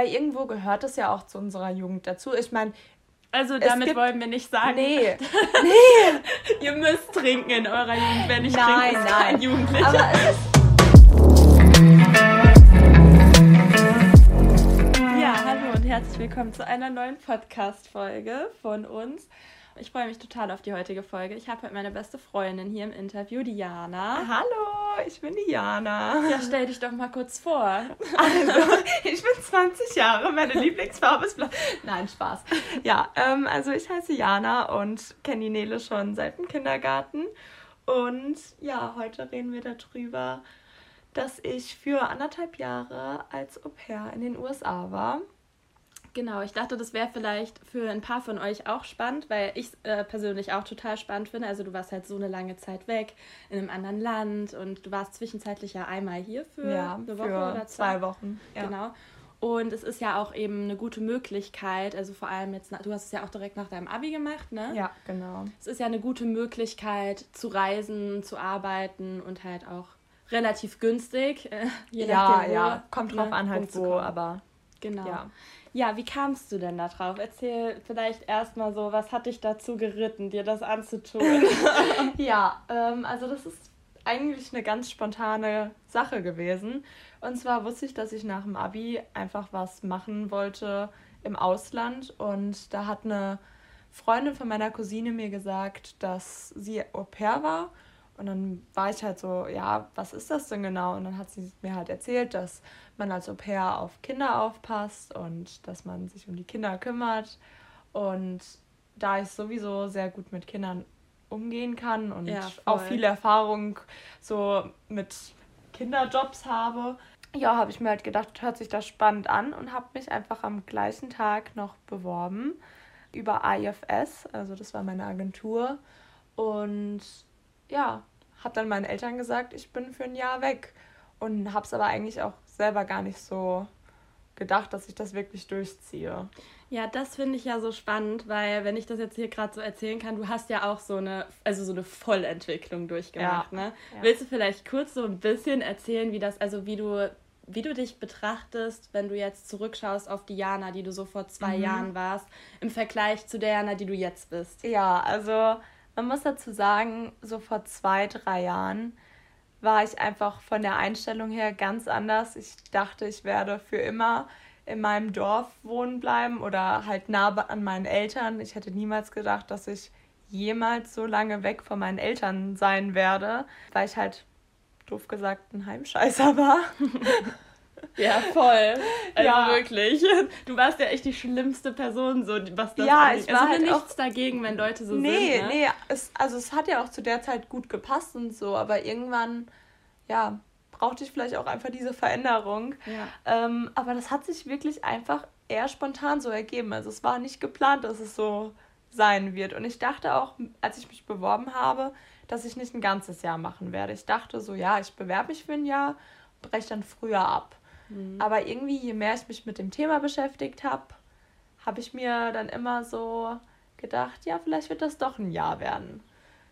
weil irgendwo gehört es ja auch zu unserer Jugend dazu. Ich meine, also damit gibt, wollen wir nicht sagen. Nee. nee. Ihr müsst trinken in eurer Jugend, wenn ich nein, trinke, ist nein. kein Jugendlicher. Aber es ist ja, hallo und herzlich willkommen zu einer neuen Podcast-Folge von uns. Ich freue mich total auf die heutige Folge. Ich habe heute meine beste Freundin hier im Interview, Diana. Hallo, ich bin Diana. Ja, stell dich doch mal kurz vor. Also, ich bin 20 Jahre, meine Lieblingsfarbe ist blau. Nein, Spaß. Ja, ähm, also ich heiße Jana und kenne die Nele schon seit dem Kindergarten. Und ja, heute reden wir darüber, dass ich für anderthalb Jahre als Au pair in den USA war. Genau, ich dachte, das wäre vielleicht für ein paar von euch auch spannend, weil ich äh, persönlich auch total spannend finde. Also du warst halt so eine lange Zeit weg in einem anderen Land und du warst zwischenzeitlich ja einmal hier für ja, eine Woche für oder zwei, zwei Wochen. Ja. Genau. Und es ist ja auch eben eine gute Möglichkeit, also vor allem jetzt, du hast es ja auch direkt nach deinem Abi gemacht, ne? Ja, genau. Es ist ja eine gute Möglichkeit zu reisen, zu arbeiten und halt auch relativ günstig. Äh, je ja, ja, kommt drauf ne, an halt wo, aber genau. Ja. Ja, wie kamst du denn da drauf? Erzähl vielleicht erstmal so, was hat dich dazu geritten, dir das anzutun? ja, ähm, also das ist eigentlich eine ganz spontane Sache gewesen. Und zwar wusste ich, dass ich nach dem Abi einfach was machen wollte im Ausland. Und da hat eine Freundin von meiner Cousine mir gesagt, dass sie Au pair war. Und dann war ich halt so, ja, was ist das denn genau? Und dann hat sie mir halt erzählt, dass man als Au pair auf Kinder aufpasst und dass man sich um die Kinder kümmert. Und da ich sowieso sehr gut mit Kindern umgehen kann und ja, auch viel Erfahrung so mit Kinderjobs habe, ja, habe ich mir halt gedacht, hört sich das spannend an und habe mich einfach am gleichen Tag noch beworben über IFS, also das war meine Agentur. Und ja, habe dann meinen Eltern gesagt, ich bin für ein Jahr weg und habe es aber eigentlich auch selber gar nicht so gedacht, dass ich das wirklich durchziehe. Ja, das finde ich ja so spannend, weil wenn ich das jetzt hier gerade so erzählen kann, du hast ja auch so eine, also so eine Vollentwicklung durchgemacht, ja. ne? Ja. Willst du vielleicht kurz so ein bisschen erzählen, wie das, also wie du, wie du dich betrachtest, wenn du jetzt zurückschaust auf die Jana, die du so vor zwei mhm. Jahren warst, im Vergleich zu der Jana, die du jetzt bist? Ja, also man muss dazu sagen, so vor zwei, drei Jahren war ich einfach von der Einstellung her ganz anders. Ich dachte, ich werde für immer in meinem Dorf wohnen bleiben oder halt nah an meinen Eltern. Ich hätte niemals gedacht, dass ich jemals so lange weg von meinen Eltern sein werde, weil ich halt doof gesagt ein Heimscheißer war. Ja, voll. Also ja. wirklich. Du warst ja echt die schlimmste Person, so was das ja, angeht. Ich war also halt nichts dagegen, wenn Leute so nee, sind. Ne? Nee, es, also es hat ja auch zu der Zeit gut gepasst und so, aber irgendwann, ja, brauchte ich vielleicht auch einfach diese Veränderung. Ja. Ähm, aber das hat sich wirklich einfach eher spontan so ergeben. Also es war nicht geplant, dass es so sein wird. Und ich dachte auch, als ich mich beworben habe, dass ich nicht ein ganzes Jahr machen werde. Ich dachte so, ja, ich bewerbe mich für ein Jahr, breche dann früher ab. Mhm. Aber irgendwie, je mehr ich mich mit dem Thema beschäftigt habe, habe ich mir dann immer so gedacht, ja, vielleicht wird das doch ein Jahr werden.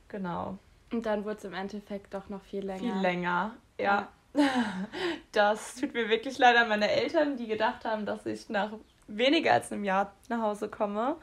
Genau. Und dann wurde es im Endeffekt doch noch viel länger. Viel länger, ja. ja. Das tut mir wirklich leid an meine Eltern, die gedacht haben, dass ich nach weniger als einem Jahr nach Hause komme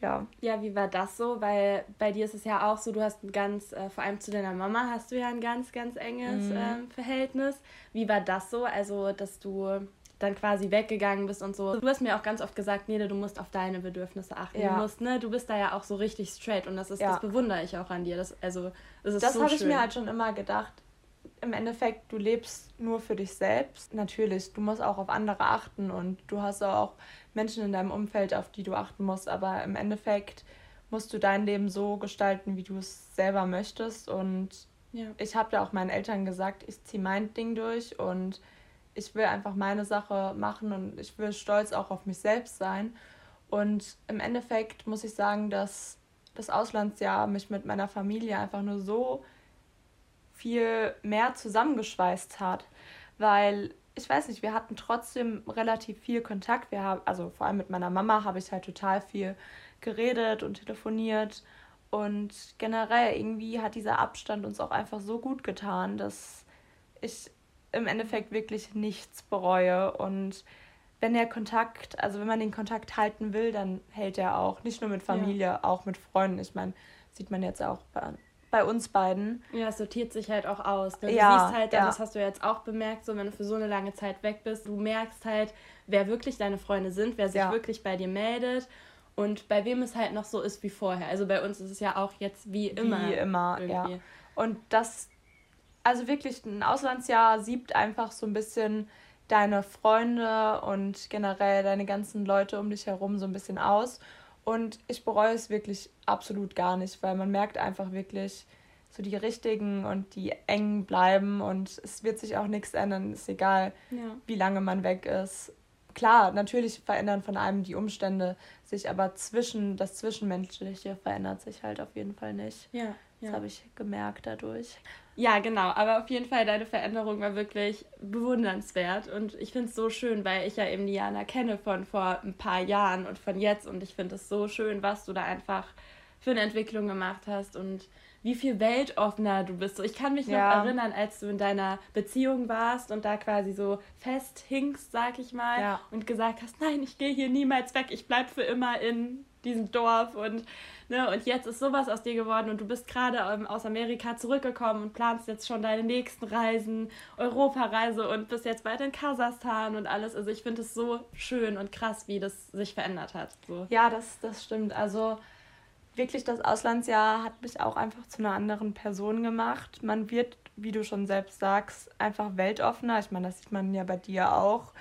ja. Ja, wie war das so? Weil bei dir ist es ja auch so, du hast ein ganz, äh, vor allem zu deiner Mama hast du ja ein ganz, ganz enges mhm. ähm, Verhältnis. Wie war das so? Also, dass du dann quasi weggegangen bist und so. Du hast mir auch ganz oft gesagt, Nede, du musst auf deine Bedürfnisse achten. Ja. Du musst, ne, du bist da ja auch so richtig straight und das ist, ja. das bewundere ich auch an dir. Das, also, das ist das so habe ich mir halt schon immer gedacht. Im Endeffekt, du lebst nur für dich selbst. Natürlich, du musst auch auf andere achten und du hast auch Menschen in deinem Umfeld, auf die du achten musst. Aber im Endeffekt musst du dein Leben so gestalten, wie du es selber möchtest. Und ja. ich habe ja auch meinen Eltern gesagt, ich ziehe mein Ding durch und ich will einfach meine Sache machen und ich will stolz auch auf mich selbst sein. Und im Endeffekt muss ich sagen, dass das Auslandsjahr mich mit meiner Familie einfach nur so viel mehr zusammengeschweißt hat, weil ich weiß nicht, wir hatten trotzdem relativ viel Kontakt. Wir haben, also vor allem mit meiner Mama habe ich halt total viel geredet und telefoniert. Und generell irgendwie hat dieser Abstand uns auch einfach so gut getan, dass ich im Endeffekt wirklich nichts bereue. Und wenn der Kontakt, also wenn man den Kontakt halten will, dann hält er auch. Nicht nur mit Familie, ja. auch mit Freunden. Ich meine, sieht man jetzt auch bei, bei uns beiden. Ja, es sortiert sich halt auch aus. Ne? Du ja, siehst halt, ja. das hast du jetzt auch bemerkt, so wenn du für so eine lange Zeit weg bist, du merkst halt, wer wirklich deine Freunde sind, wer sich ja. wirklich bei dir meldet und bei wem es halt noch so ist wie vorher. Also bei uns ist es ja auch jetzt wie immer. Wie immer, irgendwie. ja. Und das, also wirklich ein Auslandsjahr siebt einfach so ein bisschen deine Freunde und generell deine ganzen Leute um dich herum so ein bisschen aus. Und ich bereue es wirklich absolut gar nicht, weil man merkt einfach wirklich, so die richtigen und die engen bleiben und es wird sich auch nichts ändern, ist egal, ja. wie lange man weg ist. Klar, natürlich verändern von einem die Umstände sich, aber zwischen das Zwischenmenschliche verändert sich halt auf jeden Fall nicht. Ja. Das habe ich gemerkt dadurch. Ja, genau. Aber auf jeden Fall, deine Veränderung war wirklich bewundernswert. Und ich finde es so schön, weil ich ja eben Diana kenne von vor ein paar Jahren und von jetzt. Und ich finde es so schön, was du da einfach für eine Entwicklung gemacht hast und wie viel weltoffener du bist. So, ich kann mich noch erinnern, als du in deiner Beziehung warst und da quasi so festhingst, sag ich mal, ja. und gesagt hast, nein, ich gehe hier niemals weg, ich bleibe für immer in diesem Dorf und Ne? Und jetzt ist sowas aus dir geworden und du bist gerade ähm, aus Amerika zurückgekommen und planst jetzt schon deine nächsten Reisen, Europareise und bist jetzt bald in Kasachstan und alles. Also ich finde es so schön und krass, wie das sich verändert hat. So. Ja, das, das stimmt. Also wirklich, das Auslandsjahr hat mich auch einfach zu einer anderen Person gemacht. Man wird, wie du schon selbst sagst, einfach weltoffener. Ich meine, das sieht man ja bei dir auch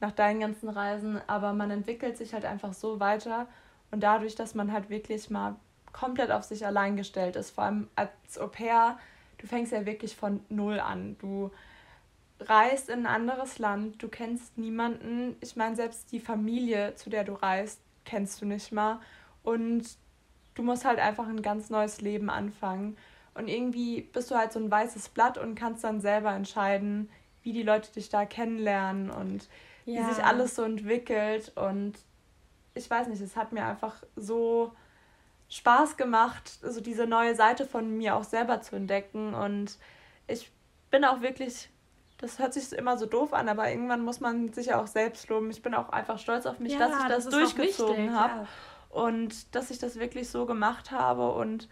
nach deinen ganzen Reisen, aber man entwickelt sich halt einfach so weiter und dadurch, dass man halt wirklich mal komplett auf sich allein gestellt ist, vor allem als Au pair, du fängst ja wirklich von Null an. Du reist in ein anderes Land, du kennst niemanden. Ich meine, selbst die Familie, zu der du reist, kennst du nicht mal. Und du musst halt einfach ein ganz neues Leben anfangen. Und irgendwie bist du halt so ein weißes Blatt und kannst dann selber entscheiden, wie die Leute dich da kennenlernen und ja. wie sich alles so entwickelt. Und ich weiß nicht, es hat mir einfach so Spaß gemacht, so diese neue Seite von mir auch selber zu entdecken. Und ich bin auch wirklich, das hört sich immer so doof an, aber irgendwann muss man sich ja auch selbst loben. Ich bin auch einfach stolz auf mich, ja, dass ich das, das durchgezogen habe. Ja. Und dass ich das wirklich so gemacht habe und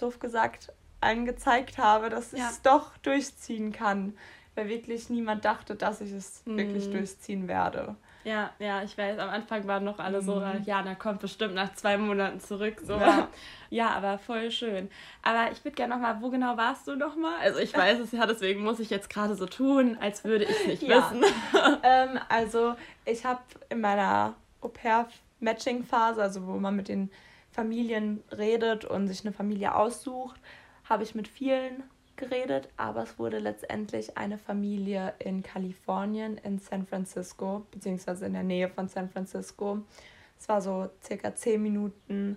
doof gesagt allen gezeigt habe, dass ja. ich es doch durchziehen kann. Weil wirklich niemand dachte, dass ich es mhm. wirklich durchziehen werde. Ja, ja, ich weiß, am Anfang waren noch alle so, mhm. ja, na kommt bestimmt nach zwei Monaten zurück. So. Ja. ja, aber voll schön. Aber ich würde gerne nochmal, wo genau warst du nochmal? Also ich weiß es ja, deswegen muss ich jetzt gerade so tun, als würde ich es nicht ja. wissen. ähm, also ich habe in meiner Au-pair-Matching-Phase, also wo man mit den Familien redet und sich eine Familie aussucht, habe ich mit vielen geredet, aber es wurde letztendlich eine Familie in Kalifornien, in San Francisco, beziehungsweise in der Nähe von San Francisco. Es war so circa zehn Minuten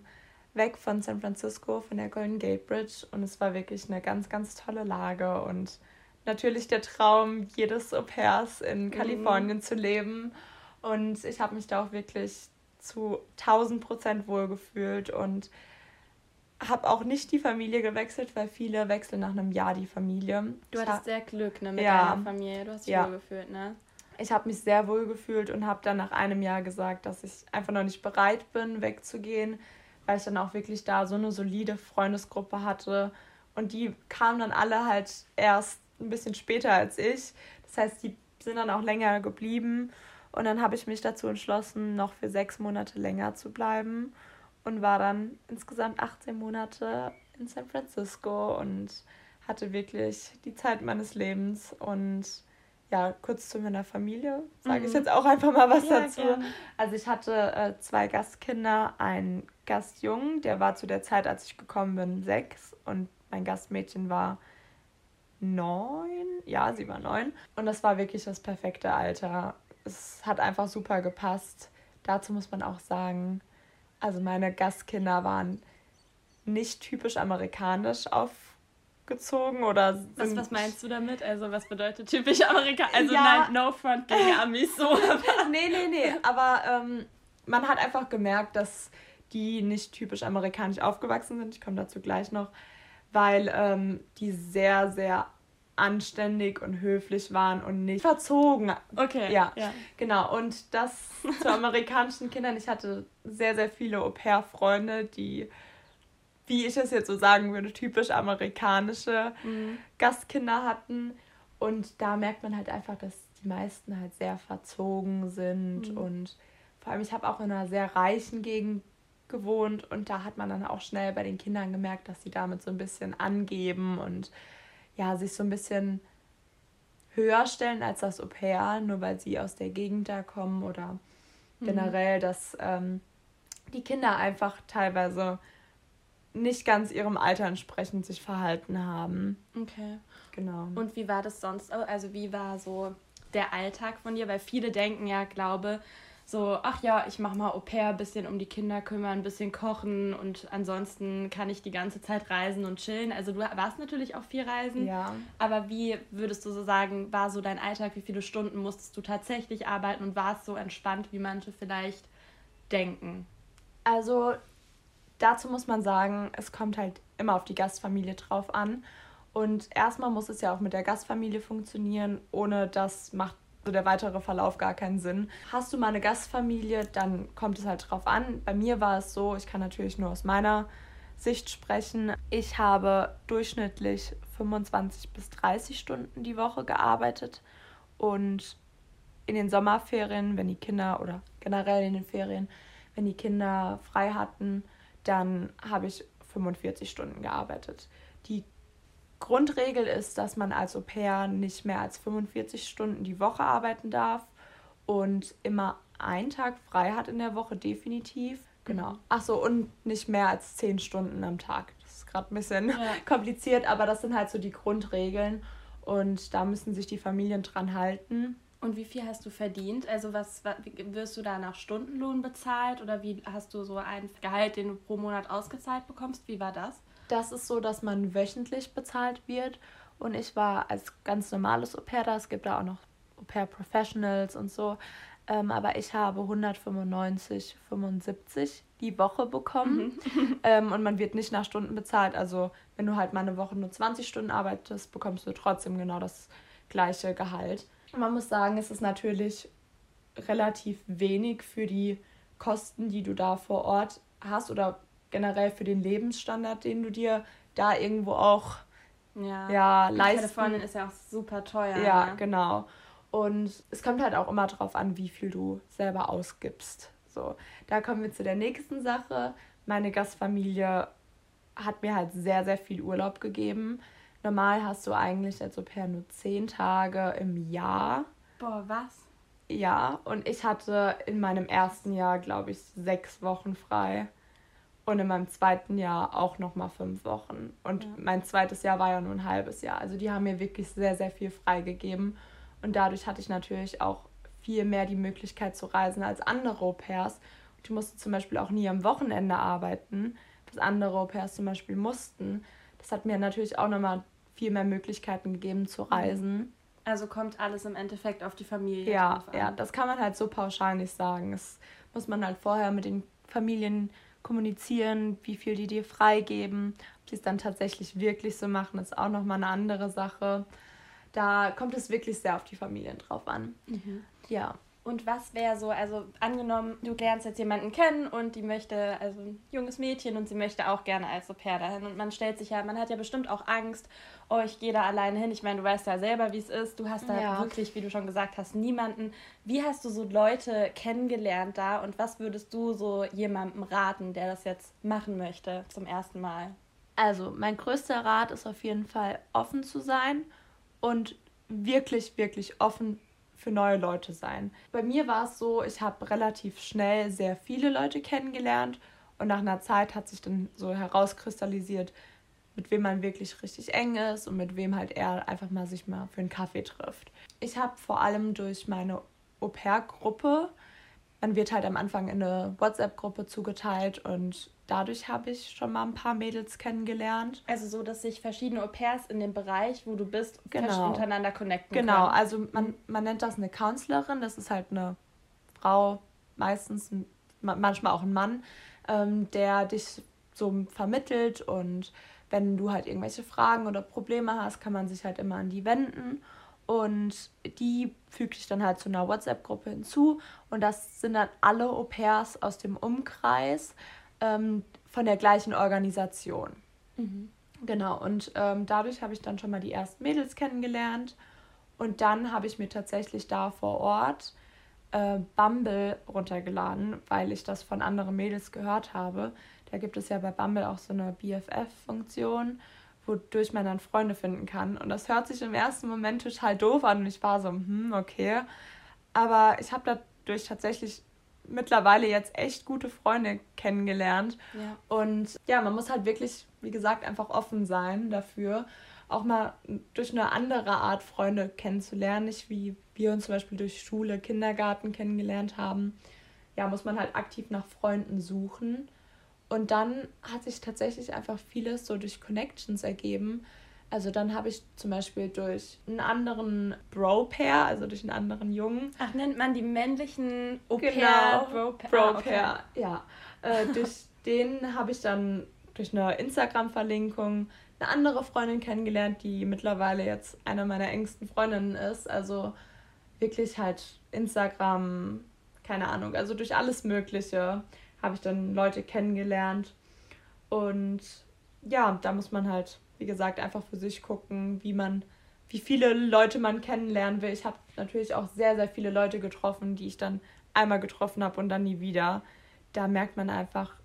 weg von San Francisco, von der Golden Gate Bridge und es war wirklich eine ganz, ganz tolle Lage und natürlich der Traum jedes Au pairs in mhm. Kalifornien mhm. zu leben und ich habe mich da auch wirklich zu 1000 Prozent wohlgefühlt und habe auch nicht die Familie gewechselt, weil viele wechseln nach einem Jahr die Familie. Du hattest sehr Glück ne, mit ja. deiner Familie. Du hast dich ja. wohl gefühlt, ne? Ich habe mich sehr wohl gefühlt und habe dann nach einem Jahr gesagt, dass ich einfach noch nicht bereit bin, wegzugehen, weil ich dann auch wirklich da so eine solide Freundesgruppe hatte. Und die kamen dann alle halt erst ein bisschen später als ich. Das heißt, die sind dann auch länger geblieben. Und dann habe ich mich dazu entschlossen, noch für sechs Monate länger zu bleiben und war dann insgesamt 18 Monate in San Francisco und hatte wirklich die Zeit meines Lebens und ja, kurz zu meiner Familie sage mhm. ich jetzt auch einfach mal was ja, dazu. Gerne. Also ich hatte äh, zwei Gastkinder, einen Gastjungen, der war zu der Zeit, als ich gekommen bin, sechs und mein Gastmädchen war neun. Ja, sie war neun. Und das war wirklich das perfekte Alter. Es hat einfach super gepasst. Dazu muss man auch sagen, also meine Gastkinder waren nicht typisch amerikanisch aufgezogen oder was, was meinst du damit? Also was bedeutet typisch amerikanisch? Also ja. nein, no front gegen Amis so. nee, nee, nee, aber ähm, man hat einfach gemerkt, dass die nicht typisch amerikanisch aufgewachsen sind. Ich komme dazu gleich noch, weil ähm, die sehr, sehr anständig und höflich waren und nicht verzogen. Okay. Ja, ja. genau. Und das zu amerikanischen Kindern. Ich hatte sehr, sehr viele Au-pair-Freunde, die, wie ich es jetzt so sagen würde, typisch amerikanische mhm. Gastkinder hatten. Und da merkt man halt einfach, dass die meisten halt sehr verzogen sind. Mhm. Und vor allem, ich habe auch in einer sehr reichen Gegend gewohnt und da hat man dann auch schnell bei den Kindern gemerkt, dass sie damit so ein bisschen angeben und ja, sich so ein bisschen höher stellen als das Au pair, nur weil sie aus der Gegend da kommen oder mhm. generell, dass ähm, die Kinder einfach teilweise nicht ganz ihrem Alter entsprechend sich verhalten haben. Okay. Genau. Und wie war das sonst? Also wie war so der Alltag von dir? Weil viele denken ja, glaube, so, ach ja, ich mache mal Au pair, ein bisschen um die Kinder kümmern, ein bisschen kochen und ansonsten kann ich die ganze Zeit reisen und chillen. Also du warst natürlich auch viel reisen. Ja. Aber wie würdest du so sagen, war so dein Alltag? Wie viele Stunden musstest du tatsächlich arbeiten und war es so entspannt, wie manche vielleicht denken? Also dazu muss man sagen, es kommt halt immer auf die Gastfamilie drauf an. Und erstmal muss es ja auch mit der Gastfamilie funktionieren. Ohne das macht so der weitere Verlauf gar keinen Sinn. Hast du mal eine Gastfamilie, dann kommt es halt drauf an. Bei mir war es so, ich kann natürlich nur aus meiner Sicht sprechen. Ich habe durchschnittlich 25 bis 30 Stunden die Woche gearbeitet und in den Sommerferien, wenn die Kinder oder generell in den Ferien, wenn die Kinder frei hatten, dann habe ich 45 Stunden gearbeitet. Die Grundregel ist, dass man als Au pair nicht mehr als 45 Stunden die Woche arbeiten darf und immer einen Tag frei hat in der Woche, definitiv. Genau. Achso, und nicht mehr als 10 Stunden am Tag. Das ist gerade ein bisschen ja. kompliziert, aber das sind halt so die Grundregeln und da müssen sich die Familien dran halten. Und wie viel hast du verdient? Also was, was wirst du da nach Stundenlohn bezahlt oder wie hast du so ein Gehalt, den du pro Monat ausgezahlt bekommst? Wie war das? Das ist so, dass man wöchentlich bezahlt wird. Und ich war als ganz normales Au-pair da. Es gibt da auch noch Au-pair Professionals und so. Ähm, aber ich habe 195, 75 die Woche bekommen. Mhm. ähm, und man wird nicht nach Stunden bezahlt. Also wenn du halt mal eine Woche nur 20 Stunden arbeitest, bekommst du trotzdem genau das gleiche Gehalt. Man muss sagen, es ist natürlich relativ wenig für die Kosten, die du da vor Ort hast oder generell für den Lebensstandard, den du dir da irgendwo auch ja, ja leisten. Kalifornien ist ja auch super teuer. Ja, ne? genau. Und es kommt halt auch immer darauf an, wie viel du selber ausgibst. So, da kommen wir zu der nächsten Sache. Meine Gastfamilie hat mir halt sehr, sehr viel Urlaub gegeben. Normal hast du eigentlich als Au pair nur zehn Tage im Jahr. Boah, was? Ja, und ich hatte in meinem ersten Jahr, glaube ich, sechs Wochen frei. Und in meinem zweiten Jahr auch nochmal fünf Wochen. Und ja. mein zweites Jahr war ja nur ein halbes Jahr. Also die haben mir wirklich sehr, sehr viel freigegeben. Und dadurch hatte ich natürlich auch viel mehr die Möglichkeit zu reisen als andere Au-pairs. Ich musste zum Beispiel auch nie am Wochenende arbeiten, was andere Au-pairs zum Beispiel mussten. Das hat mir natürlich auch nochmal viel mehr Möglichkeiten gegeben zu reisen. Also kommt alles im Endeffekt auf die Familie ja. Ja, das kann man halt so pauschal nicht sagen. Das muss man halt vorher mit den Familien kommunizieren, wie viel die dir freigeben. Ob sie es dann tatsächlich wirklich so machen, ist auch nochmal eine andere Sache. Da kommt es wirklich sehr auf die Familien drauf an. Mhm. Ja. Und was wäre so, also angenommen, du lernst jetzt jemanden kennen und die möchte, also ein junges Mädchen und sie möchte auch gerne als Au pair dahin und man stellt sich ja, man hat ja bestimmt auch Angst, oh, ich gehe da alleine hin. Ich meine, du weißt ja selber, wie es ist. Du hast da ja. wirklich, wie du schon gesagt hast, niemanden. Wie hast du so Leute kennengelernt da und was würdest du so jemandem raten, der das jetzt machen möchte zum ersten Mal? Also, mein größter Rat ist auf jeden Fall offen zu sein und wirklich, wirklich offen für neue Leute sein. Bei mir war es so, ich habe relativ schnell sehr viele Leute kennengelernt und nach einer Zeit hat sich dann so herauskristallisiert, mit wem man wirklich richtig eng ist und mit wem halt er einfach mal sich mal für einen Kaffee trifft. Ich habe vor allem durch meine Au-pair-Gruppe, man wird halt am Anfang in eine WhatsApp-Gruppe zugeteilt und dadurch habe ich schon mal ein paar Mädels kennengelernt. Also so, dass sich verschiedene Au-pairs in dem Bereich, wo du bist, genau. untereinander connecten Genau, können. also man, man nennt das eine Counselorin, das ist halt eine Frau, meistens manchmal auch ein Mann, ähm, der dich so vermittelt und wenn du halt irgendwelche Fragen oder Probleme hast, kann man sich halt immer an die wenden. Und die fügt sich dann halt zu einer WhatsApp-Gruppe hinzu. Und das sind dann alle Au pairs aus dem Umkreis ähm, von der gleichen Organisation. Mhm. Genau, und ähm, dadurch habe ich dann schon mal die ersten Mädels kennengelernt. Und dann habe ich mir tatsächlich da vor Ort äh, Bumble runtergeladen, weil ich das von anderen Mädels gehört habe. Da gibt es ja bei Bumble auch so eine BFF-Funktion, wodurch man dann Freunde finden kann. Und das hört sich im ersten Moment total doof an und ich war so, hm, okay. Aber ich habe dadurch tatsächlich mittlerweile jetzt echt gute Freunde kennengelernt. Ja. Und ja, man muss halt wirklich, wie gesagt, einfach offen sein dafür, auch mal durch eine andere Art Freunde kennenzulernen. Nicht wie wir uns zum Beispiel durch Schule, Kindergarten kennengelernt haben. Ja, muss man halt aktiv nach Freunden suchen. Und dann hat sich tatsächlich einfach vieles so durch Connections ergeben. Also dann habe ich zum Beispiel durch einen anderen Bro-Pair, also durch einen anderen Jungen. Ach, nennt man die männlichen Au-pair genau, Bro-Pair? Bro-Pair, ah, okay. ja. Äh, durch den habe ich dann durch eine Instagram-Verlinkung eine andere Freundin kennengelernt, die mittlerweile jetzt eine meiner engsten Freundinnen ist. Also wirklich halt Instagram, keine Ahnung, also durch alles Mögliche habe ich dann Leute kennengelernt. Und ja, da muss man halt wie gesagt, einfach für sich gucken, wie man, wie viele Leute man kennenlernen will. Ich habe natürlich auch sehr, sehr viele Leute getroffen, die ich dann einmal getroffen habe und dann nie wieder. Da merkt man einfach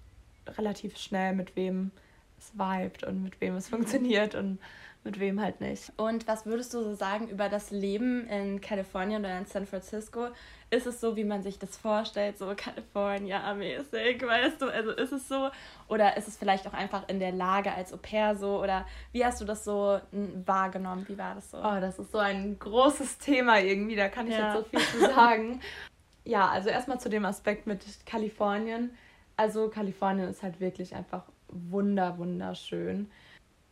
relativ schnell, mit wem es vibet und mit wem es mhm. funktioniert und mit wem halt nicht. Und was würdest du so sagen über das Leben in Kalifornien oder in San Francisco? Ist es so, wie man sich das vorstellt, so California-mäßig, weißt du? Also ist es so? Oder ist es vielleicht auch einfach in der Lage als Au pair so? Oder wie hast du das so wahrgenommen? Wie war das so? Oh, das ist so ein großes Thema irgendwie, da kann ich ja. jetzt so viel zu sagen. ja, also erstmal zu dem Aspekt mit Kalifornien. Also Kalifornien ist halt wirklich einfach wunder, wunderschön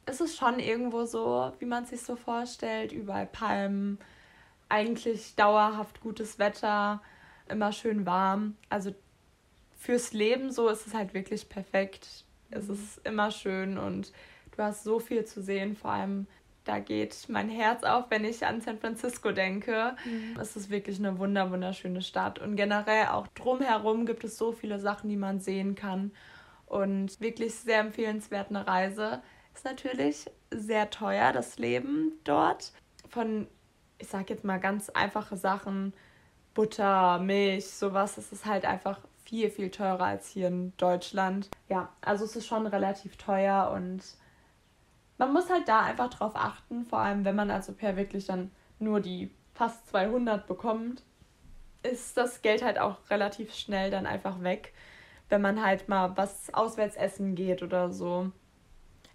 ist es schon irgendwo so, wie man es sich so vorstellt. Überall Palmen, eigentlich dauerhaft gutes Wetter, immer schön warm. Also fürs Leben so ist es halt wirklich perfekt. Es mhm. ist immer schön und du hast so viel zu sehen. Vor allem, da geht mein Herz auf, wenn ich an San Francisco denke. Mhm. Es ist wirklich eine wunder wunderschöne Stadt und generell auch drumherum gibt es so viele Sachen, die man sehen kann und wirklich sehr empfehlenswert eine Reise. Ist natürlich sehr teuer, das Leben dort. Von, ich sag jetzt mal ganz einfache Sachen, Butter, Milch, sowas, es ist halt einfach viel, viel teurer als hier in Deutschland. Ja, also es ist schon relativ teuer und man muss halt da einfach drauf achten, vor allem wenn man als Au-pair wirklich dann nur die fast 200 bekommt, ist das Geld halt auch relativ schnell dann einfach weg, wenn man halt mal was auswärts essen geht oder so.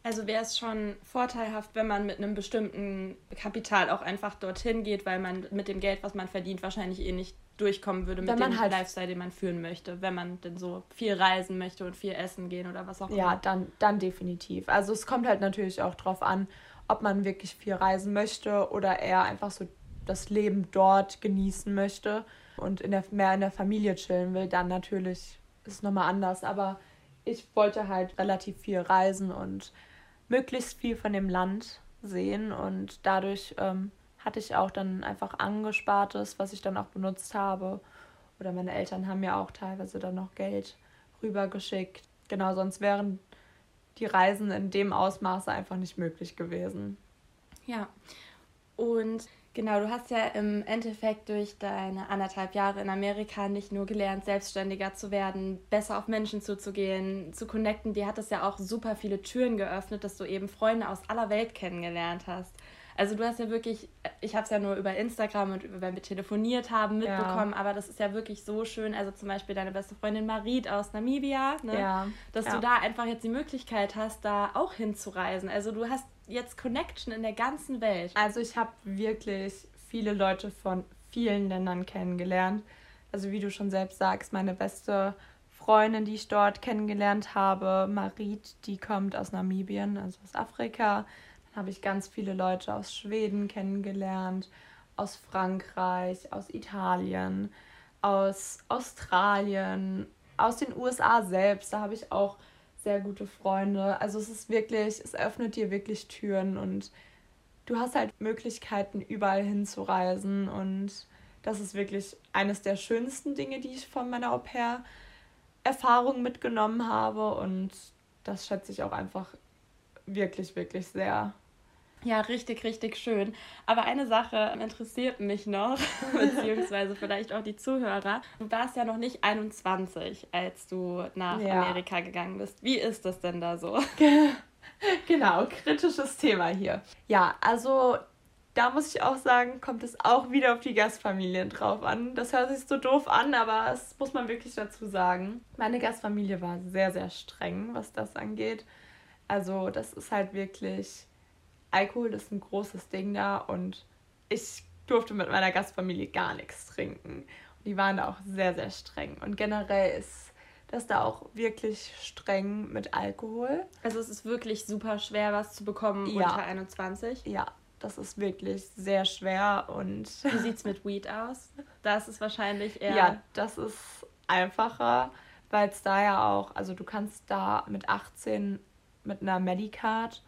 Also wäre es schon vorteilhaft, wenn man mit einem bestimmten Kapital auch einfach dorthin geht, weil man mit dem Geld, was man verdient, wahrscheinlich eh nicht durchkommen würde mit dem halt Lifestyle, den man führen möchte, wenn man denn so viel reisen möchte und viel essen gehen oder was auch immer. Ja, dann, dann definitiv. Also es kommt halt natürlich auch drauf an, ob man wirklich viel reisen möchte oder eher einfach so das Leben dort genießen möchte und in der, mehr in der Familie chillen will, dann natürlich ist es nochmal anders. Aber ich wollte halt relativ viel reisen und möglichst viel von dem Land sehen und dadurch ähm, hatte ich auch dann einfach Angespartes, was ich dann auch benutzt habe. Oder meine Eltern haben ja auch teilweise dann noch Geld rübergeschickt. Genau, sonst wären die Reisen in dem Ausmaße einfach nicht möglich gewesen. Ja, und Genau, du hast ja im Endeffekt durch deine anderthalb Jahre in Amerika nicht nur gelernt, selbstständiger zu werden, besser auf Menschen zuzugehen, zu connecten. Dir hat es ja auch super viele Türen geöffnet, dass du eben Freunde aus aller Welt kennengelernt hast. Also du hast ja wirklich, ich habe es ja nur über Instagram und wenn wir telefoniert haben mitbekommen, ja. aber das ist ja wirklich so schön. Also zum Beispiel deine beste Freundin Marit aus Namibia, ne? ja. dass ja. du da einfach jetzt die Möglichkeit hast, da auch hinzureisen. Also du hast jetzt Connection in der ganzen Welt. Also ich habe wirklich viele Leute von vielen Ländern kennengelernt. Also wie du schon selbst sagst, meine beste Freundin, die ich dort kennengelernt habe, Marit, die kommt aus Namibien, also aus Afrika. Habe ich ganz viele Leute aus Schweden kennengelernt, aus Frankreich, aus Italien, aus Australien, aus den USA selbst. Da habe ich auch sehr gute Freunde. Also es ist wirklich, es öffnet dir wirklich Türen und du hast halt Möglichkeiten, überall hinzureisen und das ist wirklich eines der schönsten Dinge, die ich von meiner Au-pair-Erfahrung mitgenommen habe und das schätze ich auch einfach wirklich, wirklich sehr. Ja, richtig, richtig schön. Aber eine Sache interessiert mich noch, beziehungsweise vielleicht auch die Zuhörer. Du warst ja noch nicht 21, als du nach ja. Amerika gegangen bist. Wie ist das denn da so? genau, kritisches Thema hier. Ja, also da muss ich auch sagen, kommt es auch wieder auf die Gastfamilien drauf an. Das hört sich so doof an, aber das muss man wirklich dazu sagen. Meine Gastfamilie war sehr, sehr streng, was das angeht. Also das ist halt wirklich, Alkohol ist ein großes Ding da und ich durfte mit meiner Gastfamilie gar nichts trinken. Und die waren da auch sehr, sehr streng. Und generell ist das da auch wirklich streng mit Alkohol. Also es ist wirklich super schwer, was zu bekommen ja. unter 21. Ja, das ist wirklich sehr schwer und. Wie sieht es mit Weed aus? Da ist wahrscheinlich eher. Ja, das ist einfacher, weil es da ja auch, also du kannst da mit 18 mit einer Medicard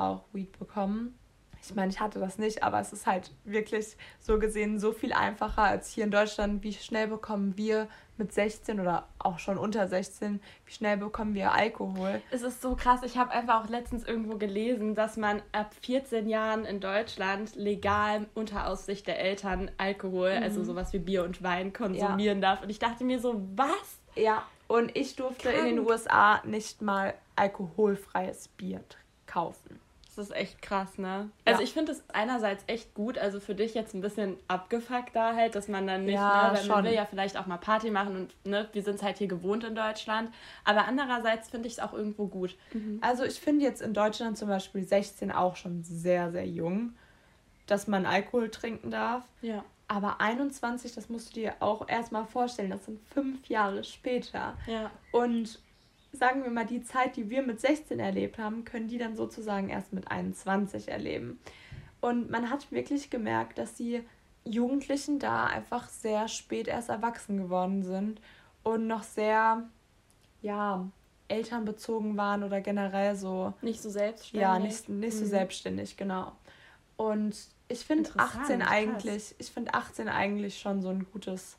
auch Weed bekommen. Ich meine, ich hatte das nicht, aber es ist halt wirklich so gesehen so viel einfacher als hier in Deutschland. Wie schnell bekommen wir mit 16 oder auch schon unter 16, wie schnell bekommen wir Alkohol? Es ist so krass. Ich habe einfach auch letztens irgendwo gelesen, dass man ab 14 Jahren in Deutschland legal unter Aussicht der Eltern Alkohol, mhm. also sowas wie Bier und Wein konsumieren ja. darf. Und ich dachte mir so, was? Ja, und ich durfte Krank. in den USA nicht mal alkoholfreies Bier kaufen. Das ist echt krass, ne? Also ja. ich finde es einerseits echt gut, also für dich jetzt ein bisschen abgefuckt da halt, dass man dann nicht, ja, ne, weil man will ja vielleicht auch mal Party machen und ne, wir sind es halt hier gewohnt in Deutschland. Aber andererseits finde ich es auch irgendwo gut. Mhm. Also ich finde jetzt in Deutschland zum Beispiel 16 auch schon sehr, sehr jung, dass man Alkohol trinken darf. Ja. Aber 21, das musst du dir auch erstmal vorstellen, das sind fünf Jahre später. Ja. Und sagen wir mal, die Zeit, die wir mit 16 erlebt haben, können die dann sozusagen erst mit 21 erleben. Und man hat wirklich gemerkt, dass die Jugendlichen da einfach sehr spät erst erwachsen geworden sind und noch sehr, ja, elternbezogen waren oder generell so. Nicht so selbstständig. Ja, nicht, nicht so mhm. selbstständig, genau. Und ich finde 18 eigentlich, ich finde 18 eigentlich schon so ein gutes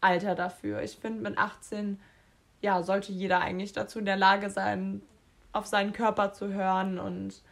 Alter dafür. Ich finde mit 18 ja, sollte jeder eigentlich dazu in der Lage sein, auf seinen Körper zu hören und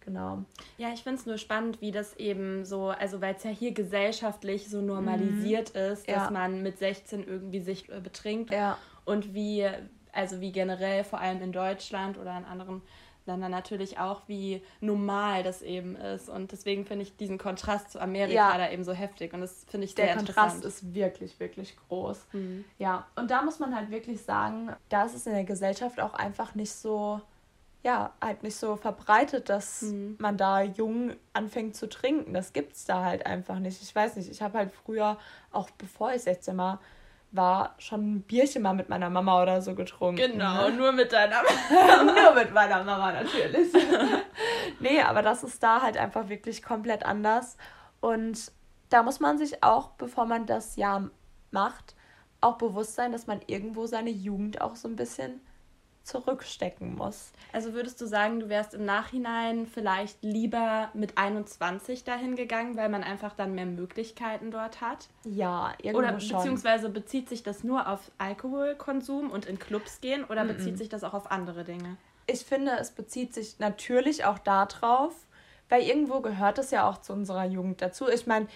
genau. Ja, ich finde es nur spannend, wie das eben so, also weil es ja hier gesellschaftlich so normalisiert mhm. ist, dass ja. man mit 16 irgendwie sich äh, betrinkt ja. und wie, also wie generell vor allem in Deutschland oder in anderen Ländern natürlich auch, wie normal das eben ist. Und deswegen finde ich diesen Kontrast zu Amerika ja. da eben so heftig. Und das finde ich sehr Der Kontrast ist wirklich, wirklich groß. Mhm. Ja, und da muss man halt wirklich sagen, da ist es in der Gesellschaft auch einfach nicht so, ja, halt nicht so verbreitet, dass mhm. man da jung anfängt zu trinken. Das gibt es da halt einfach nicht. Ich weiß nicht, ich habe halt früher, auch bevor ich 16 war, war schon ein Bierchen mal mit meiner Mama oder so getrunken. Genau, nur mit deiner Mama. nur mit meiner Mama natürlich. nee, aber das ist da halt einfach wirklich komplett anders. Und da muss man sich auch, bevor man das ja macht, auch bewusst sein, dass man irgendwo seine Jugend auch so ein bisschen zurückstecken muss. Also würdest du sagen, du wärst im Nachhinein vielleicht lieber mit 21 dahin gegangen, weil man einfach dann mehr Möglichkeiten dort hat? Ja, irgendwo Oder beziehungsweise bezieht sich das nur auf Alkoholkonsum und in Clubs gehen oder mm -mm. bezieht sich das auch auf andere Dinge? Ich finde, es bezieht sich natürlich auch darauf, weil irgendwo gehört es ja auch zu unserer Jugend dazu. Ich meine,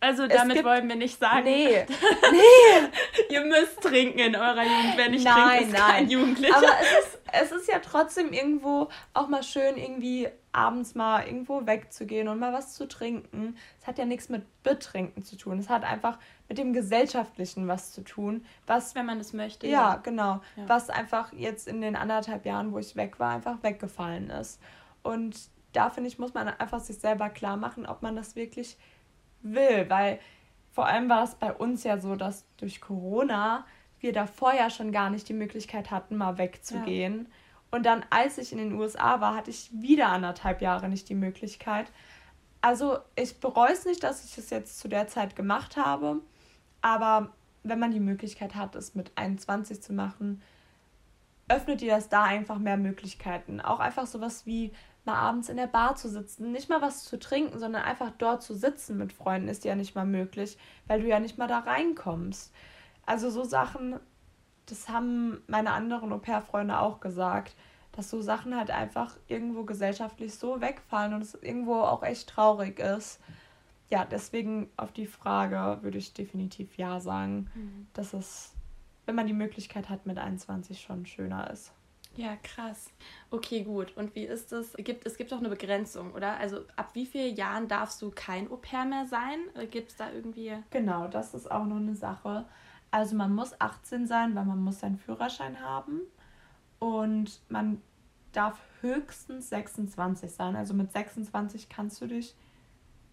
also damit gibt, wollen wir nicht sagen. Nee. nee. Ihr müsst trinken in eurer Jugend. Wenn ich nein, trinke, ist nein. kein Jugendlicher. Aber es ist, es ist ja trotzdem irgendwo auch mal schön, irgendwie abends mal irgendwo wegzugehen und mal was zu trinken. Es hat ja nichts mit Betrinken zu tun. Es hat einfach mit dem Gesellschaftlichen was zu tun. Was, Wenn man es möchte. Ja, ja. genau. Ja. Was einfach jetzt in den anderthalb Jahren, wo ich weg war, einfach weggefallen ist. Und da finde ich, muss man einfach sich selber klar machen, ob man das wirklich will, weil vor allem war es bei uns ja so, dass durch Corona wir davor ja schon gar nicht die Möglichkeit hatten, mal wegzugehen. Ja. Und dann, als ich in den USA war, hatte ich wieder anderthalb Jahre nicht die Möglichkeit. Also ich bereue es nicht, dass ich es jetzt zu der Zeit gemacht habe, aber wenn man die Möglichkeit hat, es mit 21 zu machen, öffnet dir das da einfach mehr Möglichkeiten. Auch einfach sowas wie mal abends in der Bar zu sitzen, nicht mal was zu trinken, sondern einfach dort zu sitzen mit Freunden ist ja nicht mal möglich, weil du ja nicht mal da reinkommst. Also so Sachen, das haben meine anderen Au-pair-Freunde auch gesagt, dass so Sachen halt einfach irgendwo gesellschaftlich so wegfallen und es irgendwo auch echt traurig ist. Ja, deswegen auf die Frage würde ich definitiv ja sagen, mhm. dass es, wenn man die Möglichkeit hat, mit 21 schon schöner ist. Ja, krass. Okay, gut. Und wie ist es? Gibt, es gibt doch eine Begrenzung, oder? Also ab wie vielen Jahren darfst du kein Au-pair mehr sein? Äh, gibt es da irgendwie. Genau, das ist auch noch eine Sache. Also man muss 18 sein, weil man muss seinen Führerschein haben. Und man darf höchstens 26 sein. Also mit 26 kannst du dich,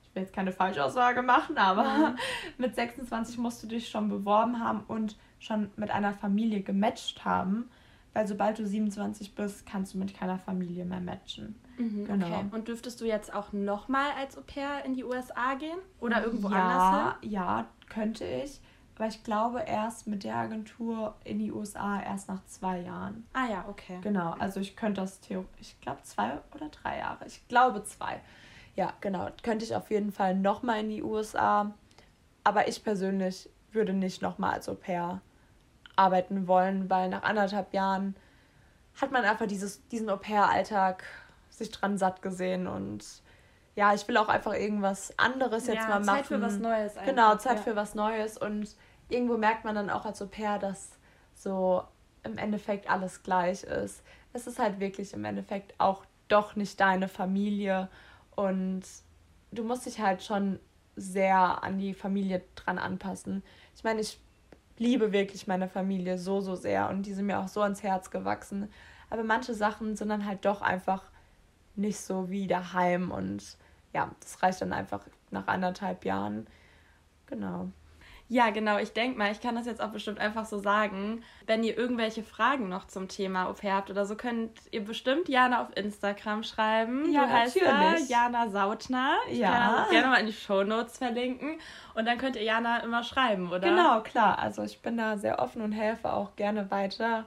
ich will jetzt keine Falschaussage machen, aber mhm. mit 26 musst du dich schon beworben haben und schon mit einer Familie gematcht haben weil sobald du 27 bist, kannst du mit keiner Familie mehr matchen. Mhm, genau. Okay. Und dürftest du jetzt auch nochmal als Au pair in die USA gehen? Oder irgendwo ja, anders hin? Ja, könnte ich. Aber ich glaube erst mit der Agentur in die USA erst nach zwei Jahren. Ah ja, okay. Genau, also ich könnte das theoretisch, ich glaube zwei oder drei Jahre. Ich glaube zwei. Ja, genau. Könnte ich auf jeden Fall nochmal in die USA. Aber ich persönlich würde nicht nochmal als Au pair arbeiten wollen, weil nach anderthalb Jahren hat man einfach dieses, diesen Au-pair-Alltag sich dran satt gesehen und ja, ich will auch einfach irgendwas anderes jetzt ja, mal machen. Zeit für was Neues. Einfach. Genau, Zeit ja. für was Neues und irgendwo merkt man dann auch als Au-pair, dass so im Endeffekt alles gleich ist. Es ist halt wirklich im Endeffekt auch doch nicht deine Familie und du musst dich halt schon sehr an die Familie dran anpassen. Ich meine, ich liebe wirklich meine Familie so, so sehr und die sind mir auch so ans Herz gewachsen. Aber manche Sachen sind dann halt doch einfach nicht so wie daheim und ja, das reicht dann einfach nach anderthalb Jahren. Genau. Ja, genau. Ich denke mal, ich kann das jetzt auch bestimmt einfach so sagen. Wenn ihr irgendwelche Fragen noch zum Thema Au pair habt oder so, könnt ihr bestimmt Jana auf Instagram schreiben. Ja, du heißt natürlich. da Jana Sautner. Ich ja. kann das gerne mal in die Show Notes verlinken. Und dann könnt ihr Jana immer schreiben, oder? Genau, klar. Also ich bin da sehr offen und helfe auch gerne weiter.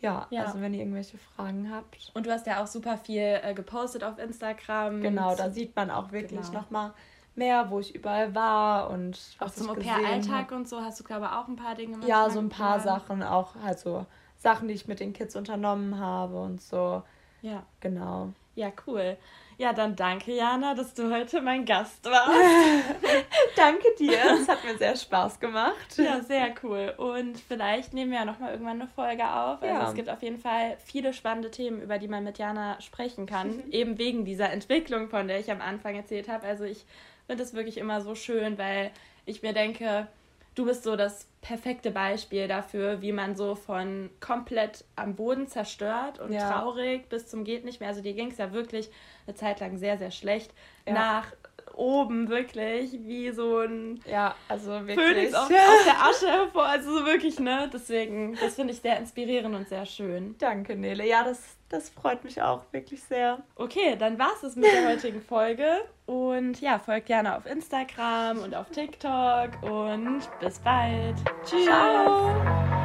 Ja, ja, also wenn ihr irgendwelche Fragen habt. Und du hast ja auch super viel äh, gepostet auf Instagram. Genau, da sieht man auch wirklich genau. nochmal mehr, wo ich überall war und auch zum Au-pair-Alltag und so hast du glaube ich auch ein paar Dinge Ja, so ein paar gemacht. Sachen auch halt so Sachen, die ich mit den Kids unternommen habe und so. Ja. Genau. Ja, cool. Ja, dann danke, Jana, dass du heute mein Gast warst. danke dir. Es hat mir sehr Spaß gemacht. Ja, sehr cool. Und vielleicht nehmen wir ja nochmal irgendwann eine Folge auf. Also ja. es gibt auf jeden Fall viele spannende Themen, über die man mit Jana sprechen kann. Eben wegen dieser Entwicklung, von der ich am Anfang erzählt habe. Also ich finde es wirklich immer so schön, weil ich mir denke, du bist so das perfekte Beispiel dafür, wie man so von komplett am Boden zerstört und ja. traurig bis zum geht nicht mehr. Also dir ging es ja wirklich eine Zeit lang sehr, sehr schlecht. Ja. Nach oben wirklich wie so ein ja, also wirklich. Phönix auf, aus der Asche hervor. Also so wirklich, ne? Deswegen, das finde ich sehr inspirierend und sehr schön. Danke, Nele. Ja, das, das freut mich auch wirklich sehr. Okay, dann war es mit der heutigen Folge. Und ja, folgt gerne auf Instagram und auf TikTok und bis bald. Tschüss. Ciao.